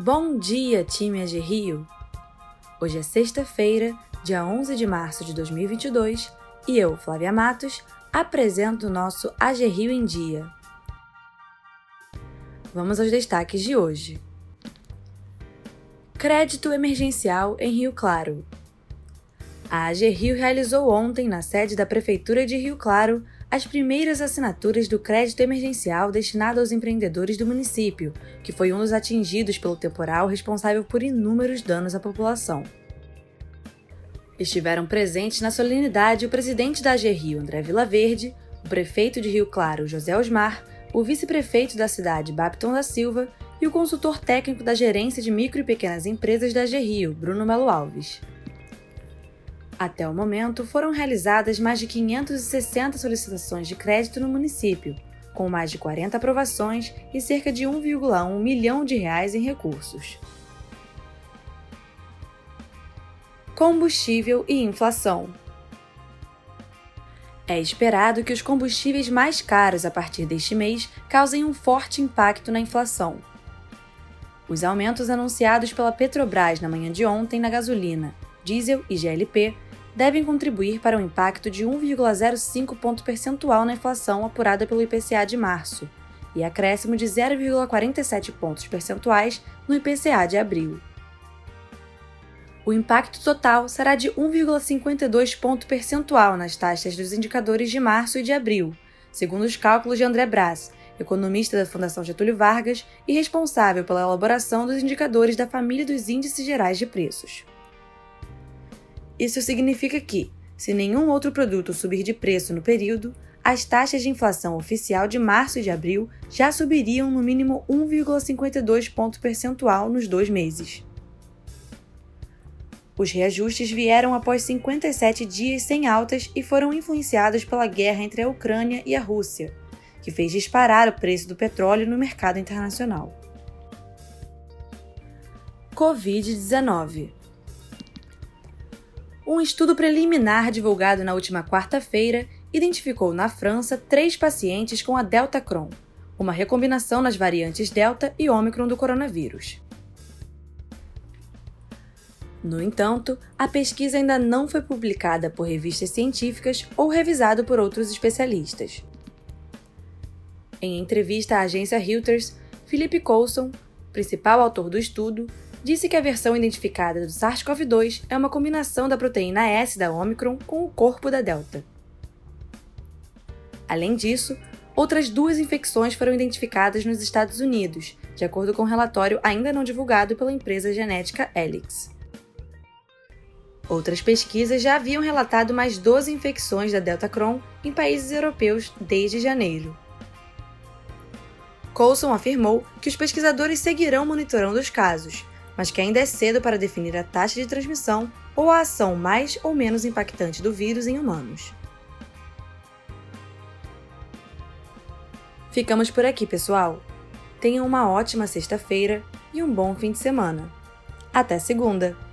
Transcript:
Bom dia, time AG Rio! Hoje é sexta-feira, dia 11 de março de 2022, e eu, Flávia Matos, apresento o nosso AG Rio em Dia. Vamos aos destaques de hoje. Crédito emergencial em Rio Claro. A AG Rio realizou ontem, na sede da Prefeitura de Rio Claro, as primeiras assinaturas do crédito emergencial destinado aos empreendedores do município, que foi um dos atingidos pelo temporal responsável por inúmeros danos à população. Estiveram presentes na solenidade o presidente da AG Rio, André Vilaverde, o prefeito de Rio Claro, José Osmar, o vice-prefeito da cidade, Bapton da Silva, e o consultor técnico da Gerência de Micro e Pequenas Empresas da AG Rio, Bruno Melo Alves. Até o momento, foram realizadas mais de 560 solicitações de crédito no município, com mais de 40 aprovações e cerca de 1,1 milhão de reais em recursos. Combustível e inflação. É esperado que os combustíveis mais caros a partir deste mês causem um forte impacto na inflação. Os aumentos anunciados pela Petrobras na manhã de ontem na gasolina, diesel e GLP devem contribuir para um impacto de 1,05 ponto percentual na inflação apurada pelo IPCA de março e acréscimo de 0,47 pontos percentuais no IPCA de abril. O impacto total será de 1,52 ponto percentual nas taxas dos indicadores de março e de abril, segundo os cálculos de André Brás, economista da Fundação Getúlio Vargas e responsável pela elaboração dos indicadores da família dos índices gerais de preços. Isso significa que, se nenhum outro produto subir de preço no período, as taxas de inflação oficial de março e de abril já subiriam no mínimo 1,52 ponto percentual nos dois meses. Os reajustes vieram após 57 dias sem altas e foram influenciados pela guerra entre a Ucrânia e a Rússia, que fez disparar o preço do petróleo no mercado internacional. Covid-19 um estudo preliminar divulgado na última quarta-feira identificou na França três pacientes com a Delta Cron, uma recombinação nas variantes Delta e Ômicron do coronavírus. No entanto, a pesquisa ainda não foi publicada por revistas científicas ou revisada por outros especialistas. Em entrevista à agência Reuters, Philip Coulson, principal autor do estudo, disse que a versão identificada do SARS-CoV-2 é uma combinação da proteína S da Omicron com o corpo da Delta. Além disso, outras duas infecções foram identificadas nos Estados Unidos, de acordo com um relatório ainda não divulgado pela empresa genética Helix. Outras pesquisas já haviam relatado mais 12 infecções da Delta Cron em países europeus desde janeiro. Coulson afirmou que os pesquisadores seguirão monitorando os casos, mas que ainda é cedo para definir a taxa de transmissão ou a ação mais ou menos impactante do vírus em humanos. Ficamos por aqui, pessoal. Tenham uma ótima sexta-feira e um bom fim de semana. Até segunda!